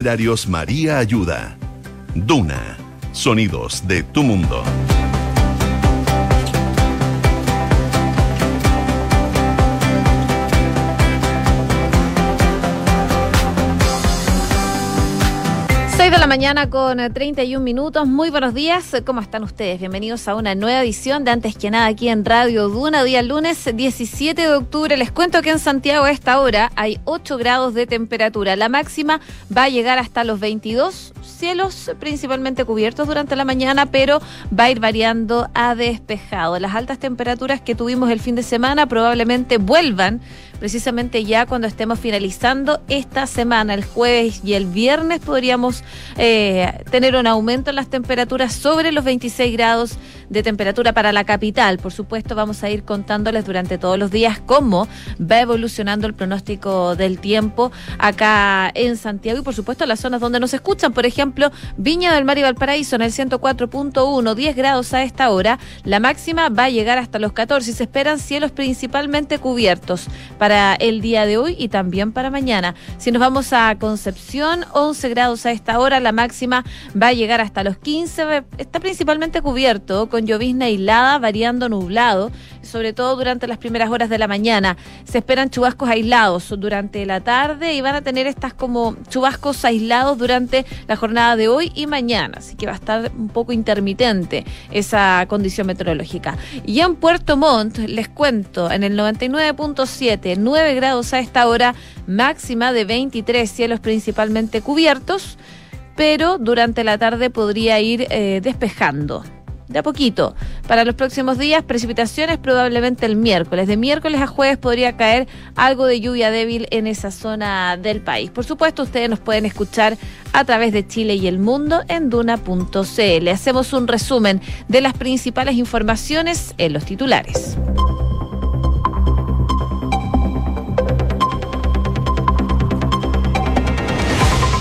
Darios María Ayuda. Duna. Sonidos de tu mundo. 6 de la mañana con 31 minutos. Muy buenos días. ¿Cómo están ustedes? Bienvenidos a una nueva edición de Antes que nada aquí en Radio Duna, día lunes 17 de octubre. Les cuento que en Santiago a esta hora hay 8 grados de temperatura. La máxima va a llegar hasta los 22 cielos principalmente cubiertos durante la mañana, pero va a ir variando a despejado. Las altas temperaturas que tuvimos el fin de semana probablemente vuelvan precisamente ya cuando estemos finalizando esta semana, el jueves y el viernes podríamos eh, tener un aumento en las temperaturas sobre los 26 grados de temperatura para la capital. Por supuesto, vamos a ir contándoles durante todos los días cómo va evolucionando el pronóstico del tiempo acá en Santiago y por supuesto las zonas donde nos escuchan. Por ejemplo, Viña del Mar y Valparaíso en el 104.1, 10 grados a esta hora. La máxima va a llegar hasta los 14 y se esperan cielos principalmente cubiertos para el día de hoy y también para mañana. Si nos vamos a Concepción, 11 grados a esta hora, máxima va a llegar hasta los 15. Está principalmente cubierto con llovizna aislada, variando nublado, sobre todo durante las primeras horas de la mañana. Se esperan chubascos aislados durante la tarde y van a tener estas como chubascos aislados durante la jornada de hoy y mañana, así que va a estar un poco intermitente esa condición meteorológica. Y en Puerto Montt, les cuento, en el 99.7, 9 grados a esta hora, máxima de 23, cielos principalmente cubiertos, pero durante la tarde podría ir eh, despejando de a poquito. Para los próximos días, precipitaciones probablemente el miércoles. De miércoles a jueves podría caer algo de lluvia débil en esa zona del país. Por supuesto, ustedes nos pueden escuchar a través de Chile y el mundo en duna.cl. Hacemos un resumen de las principales informaciones en los titulares.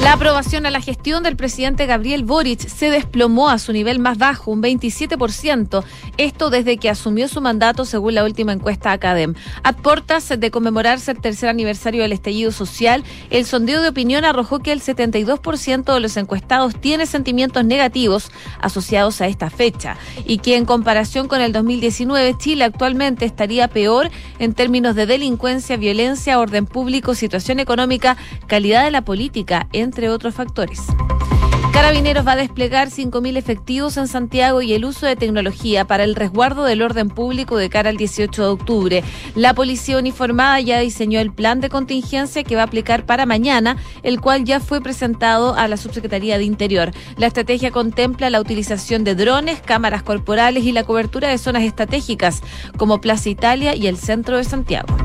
La aprobación a la gestión del presidente Gabriel Boric se desplomó a su nivel más bajo, un 27%. Esto desde que asumió su mandato, según la última encuesta Academ. A portas de conmemorarse el tercer aniversario del estallido social, el sondeo de opinión arrojó que el 72% de los encuestados tiene sentimientos negativos asociados a esta fecha y que en comparación con el 2019, Chile actualmente estaría peor en términos de delincuencia, violencia, orden público, situación económica, calidad de la política, entre entre otros factores. Carabineros va a desplegar 5.000 efectivos en Santiago y el uso de tecnología para el resguardo del orden público de cara al 18 de octubre. La policía uniformada ya diseñó el plan de contingencia que va a aplicar para mañana, el cual ya fue presentado a la Subsecretaría de Interior. La estrategia contempla la utilización de drones, cámaras corporales y la cobertura de zonas estratégicas como Plaza Italia y el centro de Santiago.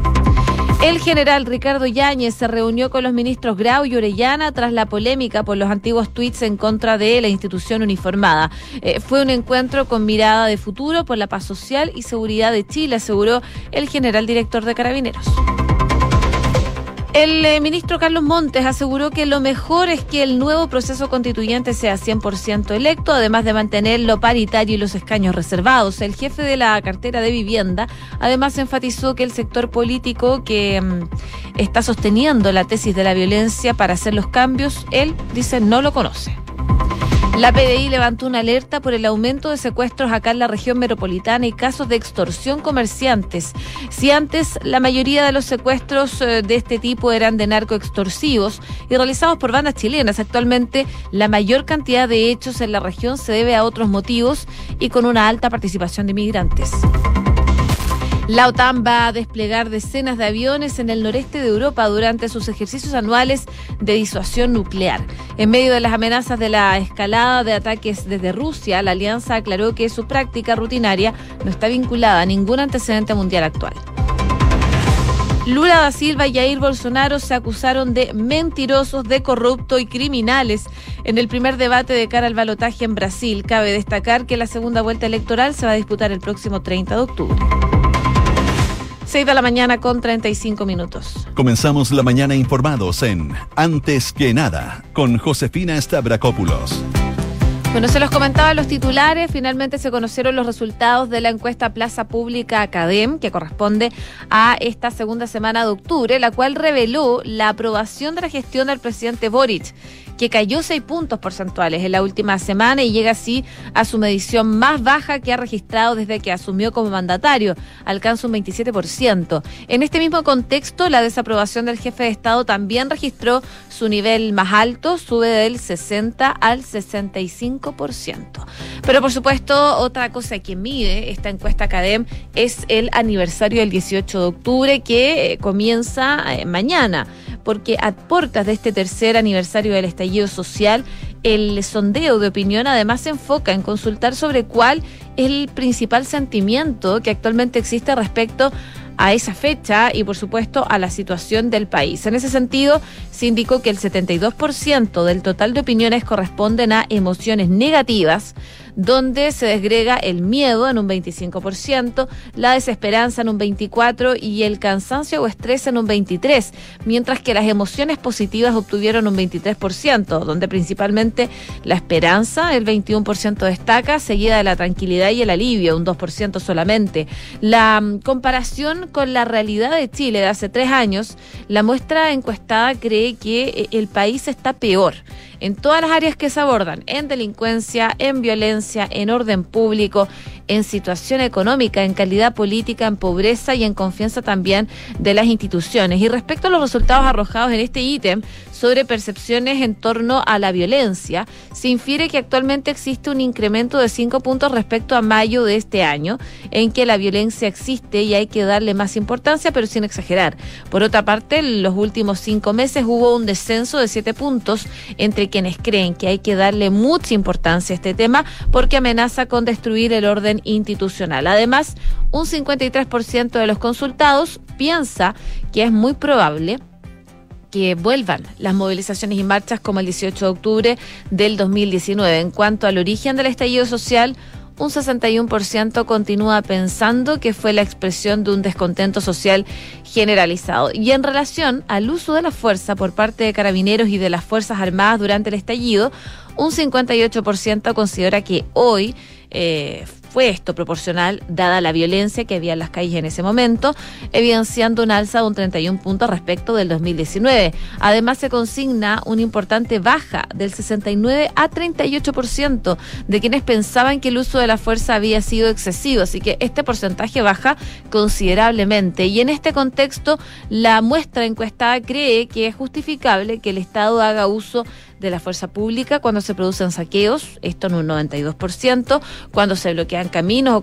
El general Ricardo Yáñez se reunió con los ministros Grau y Orellana tras la polémica por los antiguos tweets en contra de la institución uniformada. Eh, fue un encuentro con mirada de futuro por la paz social y seguridad de Chile, aseguró el general director de Carabineros. El eh, ministro Carlos Montes aseguró que lo mejor es que el nuevo proceso constituyente sea 100% electo, además de mantenerlo paritario y los escaños reservados. El jefe de la cartera de vivienda además enfatizó que el sector político que mm, está sosteniendo la tesis de la violencia para hacer los cambios, él dice no lo conoce. La PDI levantó una alerta por el aumento de secuestros acá en la región metropolitana y casos de extorsión comerciantes. Si antes la mayoría de los secuestros eh, de este tipo eran de narcoextorsivos y realizados por bandas chilenas, actualmente la mayor cantidad de hechos en la región se debe a otros motivos y con una alta participación de inmigrantes. La OTAN va a desplegar decenas de aviones en el noreste de Europa durante sus ejercicios anuales de disuasión nuclear. En medio de las amenazas de la escalada de ataques desde Rusia, la alianza aclaró que su práctica rutinaria no está vinculada a ningún antecedente mundial actual. Lula da Silva y Jair Bolsonaro se acusaron de mentirosos, de corruptos y criminales en el primer debate de cara al balotaje en Brasil. Cabe destacar que la segunda vuelta electoral se va a disputar el próximo 30 de octubre. 6 de la mañana con 35 minutos. Comenzamos la mañana informados en Antes que nada con Josefina Stavrakopoulos. Bueno, se los comentaba los titulares. Finalmente se conocieron los resultados de la encuesta Plaza Pública Academ, que corresponde a esta segunda semana de octubre, la cual reveló la aprobación de la gestión del presidente Boric que cayó 6 puntos porcentuales en la última semana y llega así a su medición más baja que ha registrado desde que asumió como mandatario, alcanza un 27%. En este mismo contexto, la desaprobación del jefe de Estado también registró su nivel más alto, sube del 60 al 65%. Pero por supuesto, otra cosa que mide esta encuesta CADEM es el aniversario del 18 de octubre que eh, comienza eh, mañana, porque a puertas de este tercer aniversario del social, el sondeo de opinión además se enfoca en consultar sobre cuál es el principal sentimiento que actualmente existe respecto a esa fecha y por supuesto a la situación del país. En ese sentido, se indicó que el 72% del total de opiniones corresponden a emociones negativas, donde se desgrega el miedo en un 25%, la desesperanza en un 24% y el cansancio o estrés en un 23%, mientras que las emociones positivas obtuvieron un 23%, donde principalmente la esperanza, el 21% destaca, seguida de la tranquilidad y el alivio, un 2% solamente. La mm, comparación con la realidad de Chile de hace tres años, la muestra encuestada cree que eh, el país está peor en todas las áreas que se abordan, en delincuencia, en violencia, en orden público, en situación económica, en calidad política, en pobreza y en confianza también de las instituciones. Y respecto a los resultados arrojados en este ítem sobre percepciones en torno a la violencia, se infiere que actualmente existe un incremento de cinco puntos respecto a mayo de este año, en que la violencia existe y hay que darle más importancia, pero sin exagerar. Por otra parte, en los últimos cinco meses hubo un descenso de siete puntos entre quienes creen que hay que darle mucha importancia a este tema porque amenaza con destruir el orden institucional. Además, un 53% de los consultados piensa que es muy probable que vuelvan las movilizaciones y marchas como el 18 de octubre del 2019. En cuanto al origen del estallido social, un 61% continúa pensando que fue la expresión de un descontento social generalizado. Y en relación al uso de la fuerza por parte de carabineros y de las Fuerzas Armadas durante el estallido, un 58% considera que hoy eh, fue esto proporcional dada la violencia que había en las calles en ese momento, evidenciando un alza de un 31 puntos respecto del 2019. Además, se consigna una importante baja del 69 a 38% de quienes pensaban que el uso de la fuerza había sido excesivo, así que este porcentaje baja considerablemente. Y en este contexto, la muestra encuestada cree que es justificable que el Estado haga uso de la fuerza pública cuando se producen saqueos, esto en un 92%, cuando se bloquean caminos o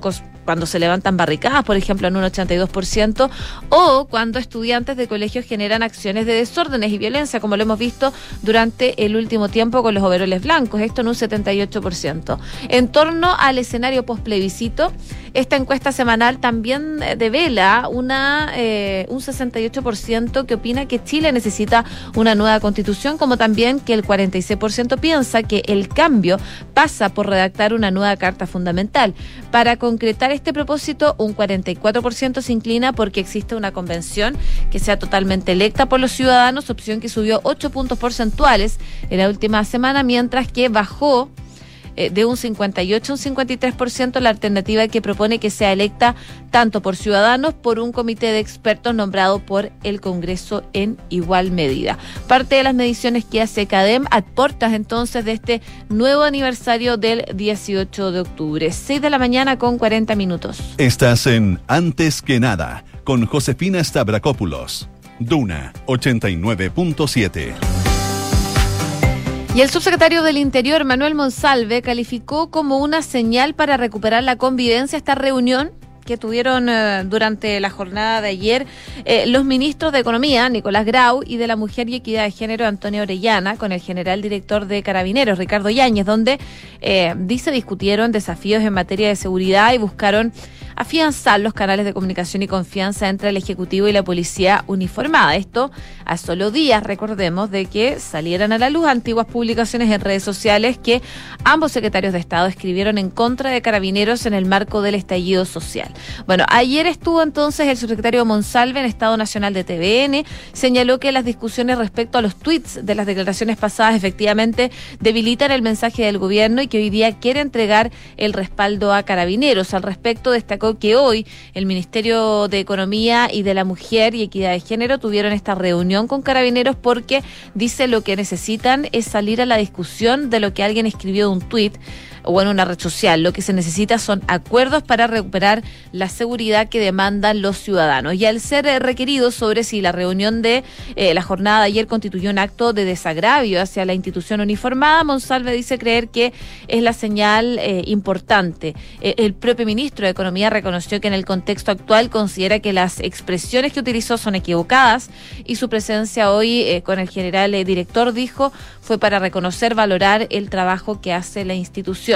cuando se levantan barricadas, por ejemplo, en un 82%, o cuando estudiantes de colegios generan acciones de desórdenes y violencia, como lo hemos visto durante el último tiempo con los overoles blancos, esto en un 78%. En torno al escenario postplebiscito, esta encuesta semanal también eh, devela una, eh, un 68% que opina que Chile necesita una nueva constitución, como también que el 46% piensa que el cambio pasa por redactar una nueva carta fundamental. Para concretar este propósito, un 44% se inclina porque existe una convención que sea totalmente electa por los ciudadanos, opción que subió 8 puntos porcentuales en la última semana, mientras que bajó eh, de un 58 a un 53% la alternativa que propone que sea electa tanto por ciudadanos por un comité de expertos nombrado por el Congreso en igual medida. Parte de las mediciones que hace CADEM aportas entonces de este nuevo aniversario del 18 de octubre. 6 de la mañana con 40 minutos. Estás en Antes que nada con Josefina Stavrakopoulos. Duna 89.7. Y el subsecretario del Interior, Manuel Monsalve, calificó como una señal para recuperar la convivencia esta reunión que tuvieron eh, durante la jornada de ayer eh, los ministros de Economía, Nicolás Grau, y de la Mujer y Equidad de Género, Antonio Orellana, con el general director de Carabineros, Ricardo Yáñez, donde eh, dice discutieron desafíos en materia de seguridad y buscaron afianzar los canales de comunicación y confianza entre el Ejecutivo y la Policía uniformada. Esto a solo días, recordemos, de que salieran a la luz antiguas publicaciones en redes sociales que ambos secretarios de Estado escribieron en contra de carabineros en el marco del estallido social. Bueno, ayer estuvo entonces el subsecretario Monsalve en Estado Nacional de TVN, señaló que las discusiones respecto a los tweets de las declaraciones pasadas efectivamente debilitan el mensaje del gobierno y que hoy día quiere entregar el respaldo a carabineros. Al respecto destacó que hoy el Ministerio de Economía y de la Mujer y Equidad de Género tuvieron esta reunión con carabineros porque dice lo que necesitan es salir a la discusión de lo que alguien escribió de un tuit o en una red social. Lo que se necesita son acuerdos para recuperar la seguridad que demandan los ciudadanos. Y al ser eh, requerido sobre si la reunión de eh, la jornada de ayer constituyó un acto de desagravio hacia la institución uniformada, Monsalve dice creer que es la señal eh, importante. el propio ministro de Economía reconoció que en el contexto actual considera que las expresiones que utilizó son equivocadas y su presencia hoy con el general director dijo fue para reconocer, valorar el trabajo que hace la institución.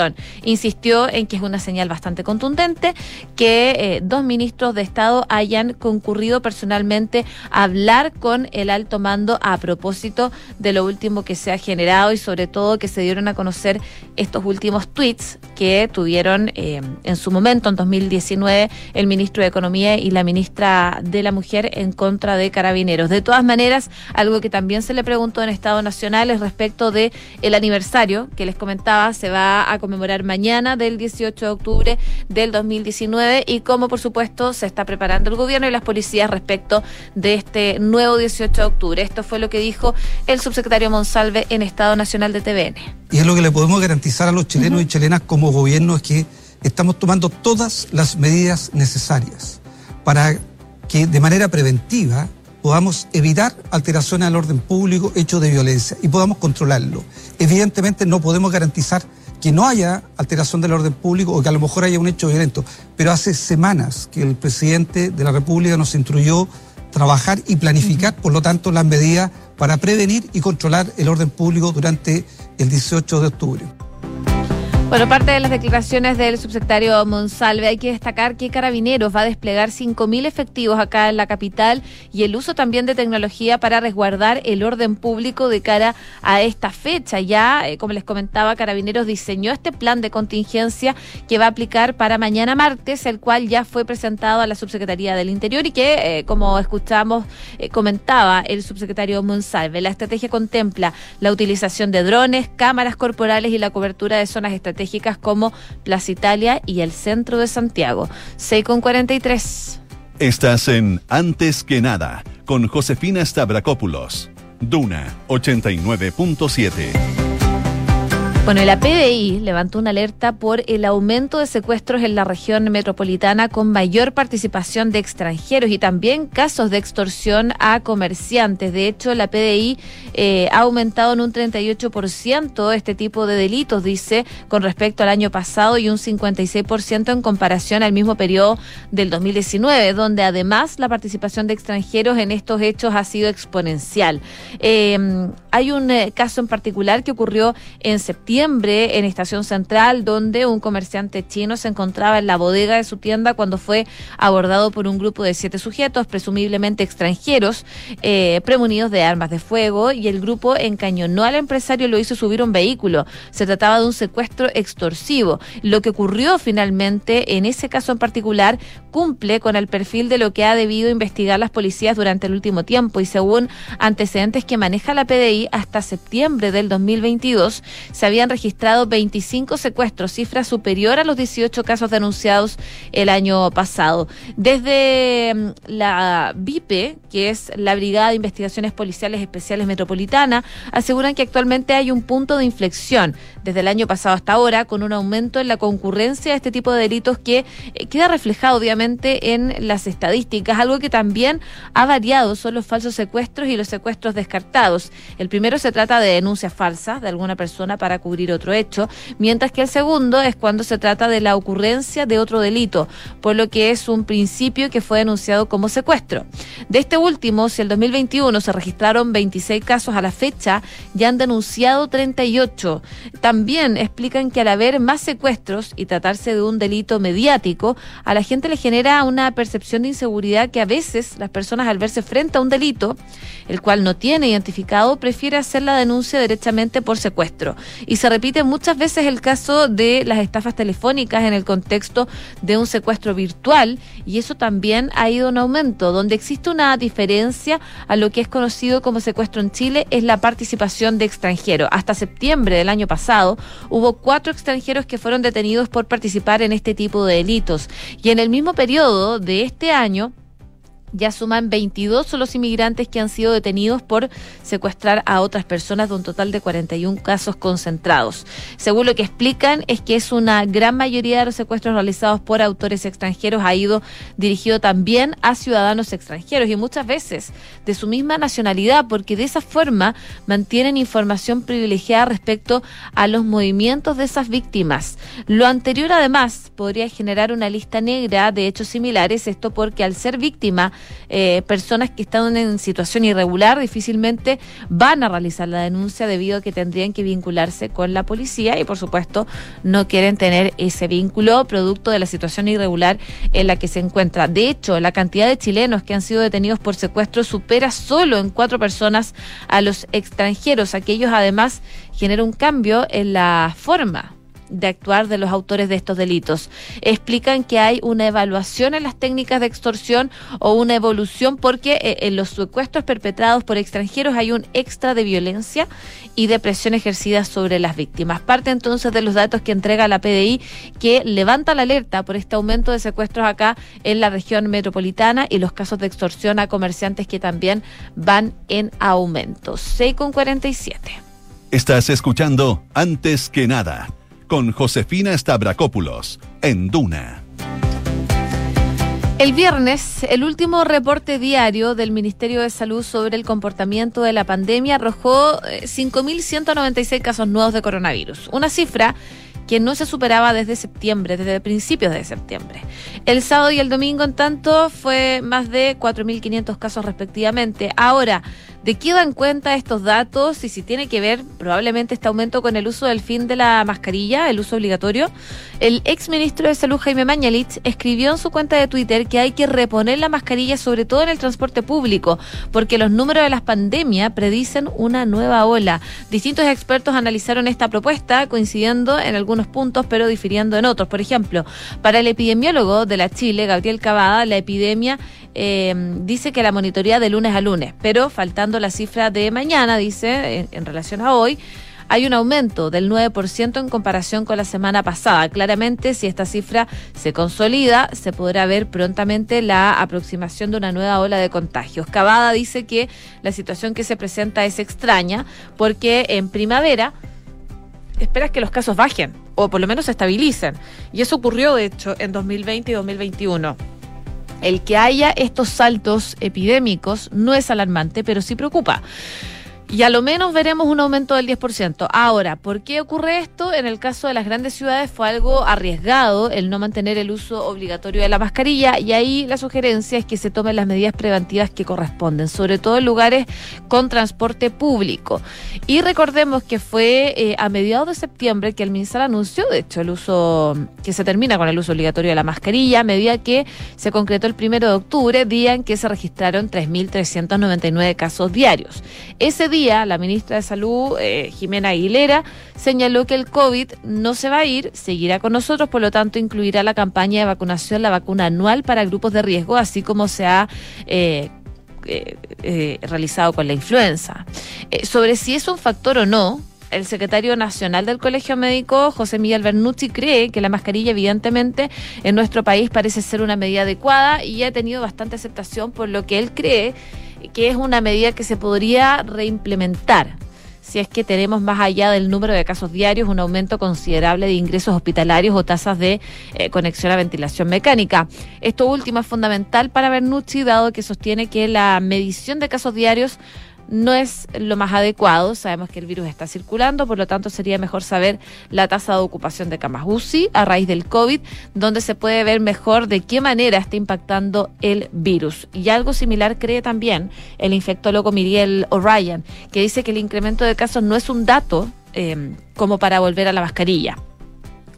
Insistió en que es una señal bastante contundente que eh, dos ministros de Estado hayan concurrido personalmente a hablar con el alto mando a propósito de lo último que se ha generado y sobre todo que se dieron a conocer estos últimos tweets que tuvieron eh, en su momento, en 2019, el ministro de Economía y la ministra de la Mujer en contra de carabineros. De todas maneras, algo que también se le preguntó en Estado Nacional es respecto de el aniversario que les comentaba, se va a conmemorar mañana del 18 de octubre del 2019 y cómo por supuesto se está preparando el gobierno y las policías respecto de este nuevo 18 de octubre. Esto fue lo que dijo el subsecretario Monsalve en Estado Nacional de TVN. Y es lo que le podemos garantizar a los chilenos y chilenas como gobierno es que estamos tomando todas las medidas necesarias para que de manera preventiva podamos evitar alteraciones al orden público, hechos de violencia y podamos controlarlo. Evidentemente no podemos garantizar que no haya alteración del orden público o que a lo mejor haya un hecho violento, pero hace semanas que el presidente de la República nos instruyó trabajar y planificar, por lo tanto, las medidas para prevenir y controlar el orden público durante el 18 de octubre. Bueno, parte de las declaraciones del subsecretario Monsalve, hay que destacar que Carabineros va a desplegar 5.000 efectivos acá en la capital y el uso también de tecnología para resguardar el orden público de cara a esta fecha. Ya, eh, como les comentaba, Carabineros diseñó este plan de contingencia que va a aplicar para mañana martes, el cual ya fue presentado a la Subsecretaría del Interior y que, eh, como escuchamos, eh, comentaba el subsecretario Monsalve. La estrategia contempla la utilización de drones, cámaras corporales y la cobertura de zonas estratégicas como Plaza Italia y el centro de Santiago. 6 con 43. Estás en Antes que nada con Josefina Stavrakopoulos. Duna 89.7. Bueno, la PDI levantó una alerta por el aumento de secuestros en la región metropolitana con mayor participación de extranjeros y también casos de extorsión a comerciantes. De hecho, la PDI eh, ha aumentado en un 38% este tipo de delitos, dice, con respecto al año pasado y un 56% en comparación al mismo periodo del 2019, donde además la participación de extranjeros en estos hechos ha sido exponencial. Eh, hay un eh, caso en particular que ocurrió en septiembre en Estación Central, donde un comerciante chino se encontraba en la bodega de su tienda cuando fue abordado por un grupo de siete sujetos, presumiblemente extranjeros, eh, de armas de fuego, y el grupo encañonó al empresario y lo hizo subir un vehículo. Se trataba de un secuestro extorsivo. Lo que ocurrió finalmente en ese caso en particular cumple con el perfil de lo que ha debido investigar las policías durante el último tiempo y según antecedentes que maneja la PDI hasta septiembre del 2022 se había registrado 25 secuestros, cifra superior a los 18 casos denunciados el año pasado. Desde mm, la VIPE, que es la Brigada de Investigaciones Policiales Especiales Metropolitana, aseguran que actualmente hay un punto de inflexión desde el año pasado hasta ahora, con un aumento en la concurrencia de este tipo de delitos que eh, queda reflejado obviamente en las estadísticas. Algo que también ha variado son los falsos secuestros y los secuestros descartados. El primero se trata de denuncias falsas de alguna persona para cubrir otro hecho, mientras que el segundo es cuando se trata de la ocurrencia de otro delito, por lo que es un principio que fue denunciado como secuestro. De este último, si el 2021 se registraron 26 casos a la fecha, ya han denunciado 38. También explican que al haber más secuestros y tratarse de un delito mediático, a la gente le genera una percepción de inseguridad que a veces las personas al verse frente a un delito, el cual no tiene identificado, prefiere hacer la denuncia derechamente por secuestro. Y se repite muchas veces el caso de las estafas telefónicas en el contexto de un secuestro virtual y eso también ha ido en aumento. Donde existe una diferencia a lo que es conocido como secuestro en Chile es la participación de extranjeros. Hasta septiembre del año pasado hubo cuatro extranjeros que fueron detenidos por participar en este tipo de delitos y en el mismo periodo de este año ya suman 22 los inmigrantes que han sido detenidos por secuestrar a otras personas de un total de 41 casos concentrados. Según lo que explican, es que es una gran mayoría de los secuestros realizados por autores extranjeros ha ido dirigido también a ciudadanos extranjeros y muchas veces de su misma nacionalidad, porque de esa forma mantienen información privilegiada respecto a los movimientos de esas víctimas. Lo anterior además podría generar una lista negra de hechos similares, esto porque al ser víctima eh, personas que están en situación irregular difícilmente van a realizar la denuncia debido a que tendrían que vincularse con la policía y por supuesto no quieren tener ese vínculo producto de la situación irregular en la que se encuentra. De hecho, la cantidad de chilenos que han sido detenidos por secuestro supera solo en cuatro personas a los extranjeros. Aquellos además genera un cambio en la forma de actuar de los autores de estos delitos. Explican que hay una evaluación en las técnicas de extorsión o una evolución porque eh, en los secuestros perpetrados por extranjeros hay un extra de violencia y de presión ejercida sobre las víctimas. Parte entonces de los datos que entrega la PDI que levanta la alerta por este aumento de secuestros acá en la región metropolitana y los casos de extorsión a comerciantes que también van en aumento. 6 con 47. Estás escuchando Antes que nada con Josefina Stavrakopoulos en Duna. El viernes, el último reporte diario del Ministerio de Salud sobre el comportamiento de la pandemia arrojó 5.196 eh, casos nuevos de coronavirus, una cifra que no se superaba desde septiembre, desde principios de septiembre. El sábado y el domingo, en tanto, fue más de 4.500 casos respectivamente. Ahora, ¿De qué dan cuenta estos datos y si tiene que ver probablemente este aumento con el uso del fin de la mascarilla, el uso obligatorio? El ex ministro de Salud Jaime Mañalich escribió en su cuenta de Twitter que hay que reponer la mascarilla sobre todo en el transporte público porque los números de las pandemias predicen una nueva ola. Distintos expertos analizaron esta propuesta coincidiendo en algunos puntos pero difiriendo en otros. Por ejemplo, para el epidemiólogo de la Chile, Gabriel Cavada, la epidemia eh, dice que la monitoría de lunes a lunes, pero faltando la cifra de mañana, dice, en, relación a hoy, hay un aumento del 9% en comparación con la semana pasada. Claramente, si esta cifra se consolida, se podrá ver prontamente la aproximación de una nueva ola de contagios. Cavada dice que la situación que se presenta es extraña porque en primavera esperas que los casos bajen o por lo menos se estabilicen. Y eso ocurrió, de hecho, en 2020 y 2021. El que haya estos saltos epidémicos no es alarmante, pero sí preocupa y a lo menos veremos un aumento del 10%. Ahora, ¿por qué ocurre esto? En el caso de las grandes ciudades fue algo arriesgado el no mantener el uso obligatorio de la mascarilla y ahí la sugerencia es que se tomen las medidas preventivas que corresponden, sobre todo en lugares con transporte público. Y recordemos que fue eh, a mediados de septiembre que el Ministerio anunció, de hecho, el uso, que se termina con el uso obligatorio de la mascarilla, a medida que se concretó el primero de octubre, día en que se registraron 3.399 casos diarios. Ese día la ministra de Salud, eh, Jimena Aguilera, señaló que el COVID no se va a ir, seguirá con nosotros, por lo tanto incluirá la campaña de vacunación, la vacuna anual para grupos de riesgo, así como se ha... Eh, eh, realizado con la influenza. sobre si es un factor o no, el secretario nacional del Colegio Médico, José Miguel Bernucci, cree que la mascarilla evidentemente en nuestro país parece ser una medida adecuada y ha tenido bastante aceptación por lo que él cree que es una medida que se podría reimplementar si es que tenemos más allá del número de casos diarios un aumento considerable de ingresos hospitalarios o tasas de eh, conexión a ventilación mecánica. Esto último es fundamental para Bernucci, dado que sostiene que la medición de casos diarios no es lo más adecuado. Sabemos que el virus está circulando, por lo tanto sería mejor saber la tasa de ocupación de camas a raíz del COVID, donde se puede ver mejor de qué manera está impactando el virus. Y algo similar cree también el infectólogo Miguel O'Ryan, que dice que el incremento de casos no es un dato eh, como para volver a la mascarilla.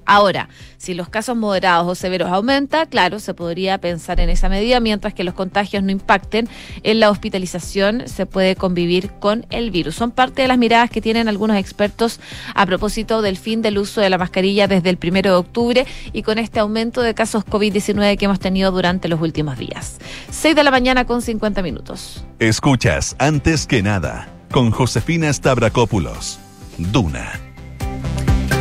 Ahora, si los casos moderados o severos aumenta, claro, se podría pensar en esa medida, mientras que los contagios no impacten en la hospitalización, se puede convivir con el virus. Son parte de las miradas que tienen algunos expertos a propósito del fin del uso de la mascarilla desde el primero de octubre y con este aumento de casos COVID-19 que hemos tenido durante los últimos días. 6 de la mañana con 50 minutos. Escuchas antes que nada con Josefina Stavrakopoulos. Duna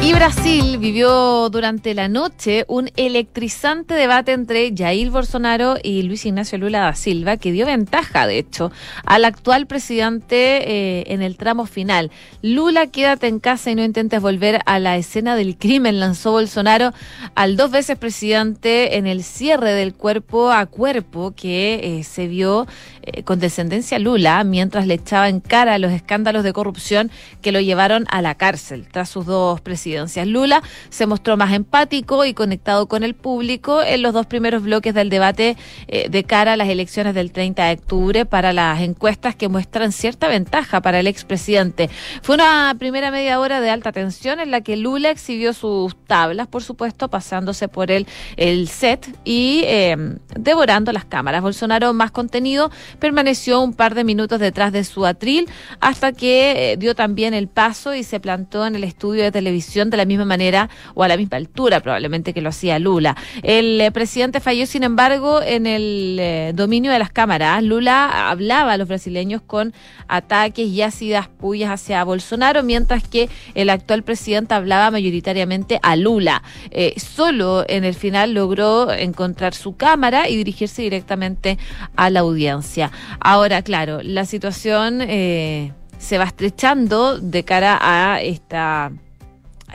y Brasil vivió durante la noche un electrizante debate entre Jair Bolsonaro y Luis Ignacio Lula da Silva, que dio ventaja, de hecho, al actual presidente eh, en el tramo final. Lula, quédate en casa y no intentes volver a la escena del crimen, lanzó Bolsonaro al dos veces presidente en el cierre del cuerpo a cuerpo que eh, se vio eh, con descendencia Lula mientras le echaba en cara los escándalos de corrupción que lo llevaron a la cárcel tras sus dos presidentes Lula se mostró más empático y conectado con el público en los dos primeros bloques del debate eh, de cara a las elecciones del 30 de octubre para las encuestas que muestran cierta ventaja para el expresidente. Fue una primera media hora de alta tensión en la que Lula exhibió sus tablas, por supuesto, pasándose por el, el set y em, devorando las cámaras. Bolsonaro, más contenido, permaneció un par de minutos detrás de su atril hasta que eh, dio también el paso y se plantó en el estudio de televisión de la misma manera o a la misma altura probablemente que lo hacía Lula. El eh, presidente falló, sin embargo, en el eh, dominio de las cámaras. Lula hablaba a los brasileños con ataques y ácidas pullas hacia Bolsonaro, mientras que el actual presidente hablaba mayoritariamente a Lula. Eh, solo en el final logró encontrar su cámara y dirigirse directamente a la audiencia. Ahora, claro, la situación se va estrechando de cara a esta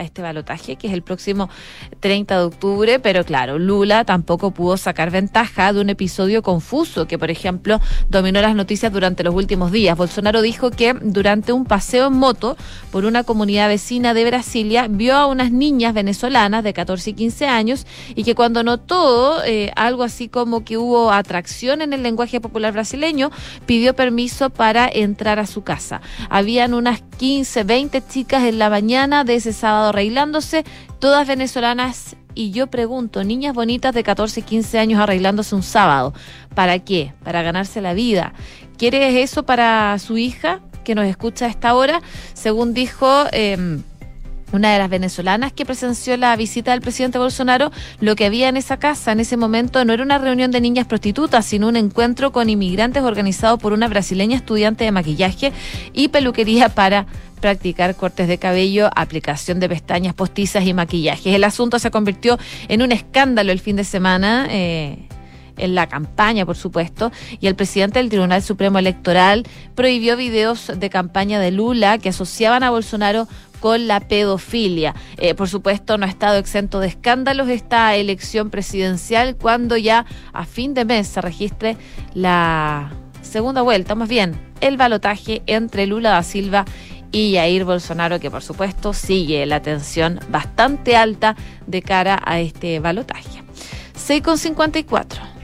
a este balotaje, que es el próximo 30 de octubre, pero claro, Lula tampoco pudo sacar ventaja de un episodio confuso que, por ejemplo, dominó las noticias durante los últimos días. Bolsonaro dijo que durante un paseo en moto por una comunidad vecina de Brasilia vio a unas niñas venezolanas de 14 y 15 años y que cuando notó eh, algo así como que hubo atracción en el lenguaje popular brasileño, pidió permiso para entrar a su casa. Habían unas 15, 20 chicas en la mañana de ese sábado arreglándose, todas venezolanas. Y yo pregunto, niñas bonitas de 14, 15 años arreglándose un sábado, ¿para qué? Para ganarse la vida. ¿Quiere eso para su hija que nos escucha a esta hora? Según dijo... Eh, una de las venezolanas que presenció la visita del presidente Bolsonaro, lo que había en esa casa en ese momento no era una reunión de niñas prostitutas, sino un encuentro con inmigrantes organizado por una brasileña estudiante de maquillaje y peluquería para practicar cortes de cabello, aplicación de pestañas postizas y maquillajes. El asunto se convirtió en un escándalo el fin de semana. Eh, en la campaña, por supuesto, y el presidente del Tribunal Supremo Electoral prohibió videos de campaña de Lula que asociaban a Bolsonaro con la pedofilia. Eh, por supuesto, no ha estado exento de escándalos esta elección presidencial cuando ya a fin de mes se registre la segunda vuelta, más bien el balotaje entre Lula da Silva y Jair Bolsonaro, que por supuesto sigue la tensión bastante alta de cara a este balotaje. 6,54.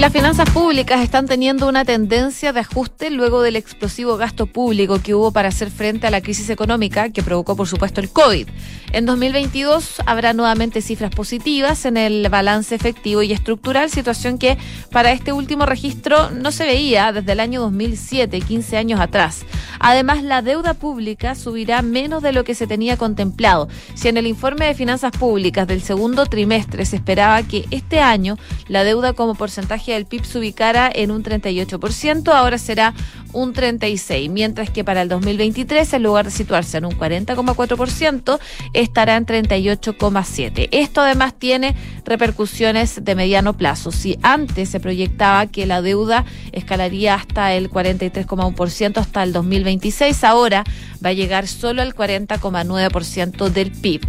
Las finanzas públicas están teniendo una tendencia de ajuste luego del explosivo gasto público que hubo para hacer frente a la crisis económica que provocó, por supuesto, el COVID. En 2022 habrá nuevamente cifras positivas en el balance efectivo y estructural, situación que para este último registro no se veía desde el año 2007, 15 años atrás. Además, la deuda pública subirá menos de lo que se tenía contemplado. Si en el informe de finanzas públicas del segundo trimestre se esperaba que este año la deuda como porcentaje del PIB se ubicara en un 38%, ahora será un 36%, mientras que para el 2023, en lugar de situarse en un 40,4%, estará en 38,7%. Esto además tiene repercusiones de mediano plazo. Si antes se proyectaba que la deuda escalaría hasta el 43,1% hasta el 2026, ahora va a llegar solo al 40,9% del PIB.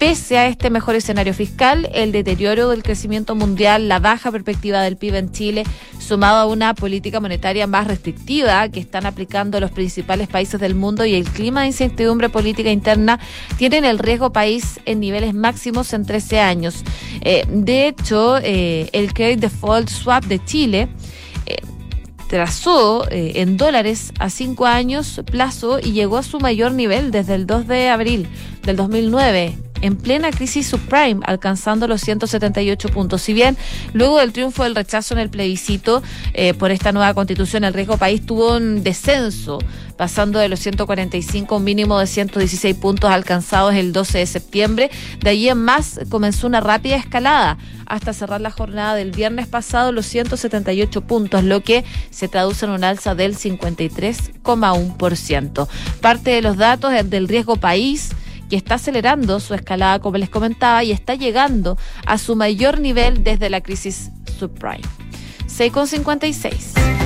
Pese a este mejor escenario fiscal, el deterioro del crecimiento mundial, la baja perspectiva del PIB en Chile, sumado a una política monetaria más restrictiva que están aplicando los principales países del mundo y el clima de incertidumbre política interna, tienen el riesgo país en niveles máximos en 13 años. Eh, de hecho, eh, el Credit Default Swap de Chile trazó eh, en dólares a cinco años plazo y llegó a su mayor nivel desde el 2 de abril del 2009 en plena crisis subprime, alcanzando los 178 puntos. Si bien luego del triunfo del rechazo en el plebiscito eh, por esta nueva constitución, el riesgo país tuvo un descenso, pasando de los 145 a un mínimo de 116 puntos alcanzados el 12 de septiembre. De allí en más comenzó una rápida escalada hasta cerrar la jornada del viernes pasado los 178 puntos, lo que se traduce en un alza del 53,1%. Parte de los datos del riesgo país que está acelerando su escalada, como les comentaba, y está llegando a su mayor nivel desde la crisis subprime. 6,56.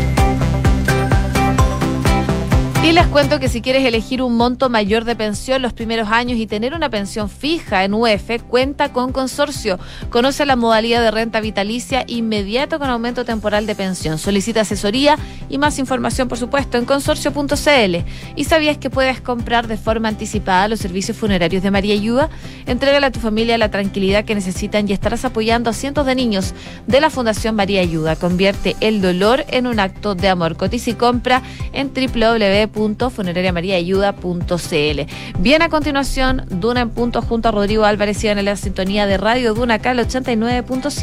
Y les cuento que si quieres elegir un monto mayor de pensión los primeros años y tener una pensión fija en UF, cuenta con consorcio. Conoce la modalidad de renta vitalicia inmediato con aumento temporal de pensión. Solicita asesoría y más información, por supuesto, en consorcio.cl. ¿Y sabías que puedes comprar de forma anticipada los servicios funerarios de María Ayuda? Entrégale a tu familia la tranquilidad que necesitan y estarás apoyando a cientos de niños de la Fundación María Ayuda. Convierte el dolor en un acto de amor. Cotiza y compra en www www.funerariamariaayuda.cl. Bien, a continuación, Duna en punto junto a Rodrigo Álvarez y en la sintonía de Radio Duna acá el 89.5.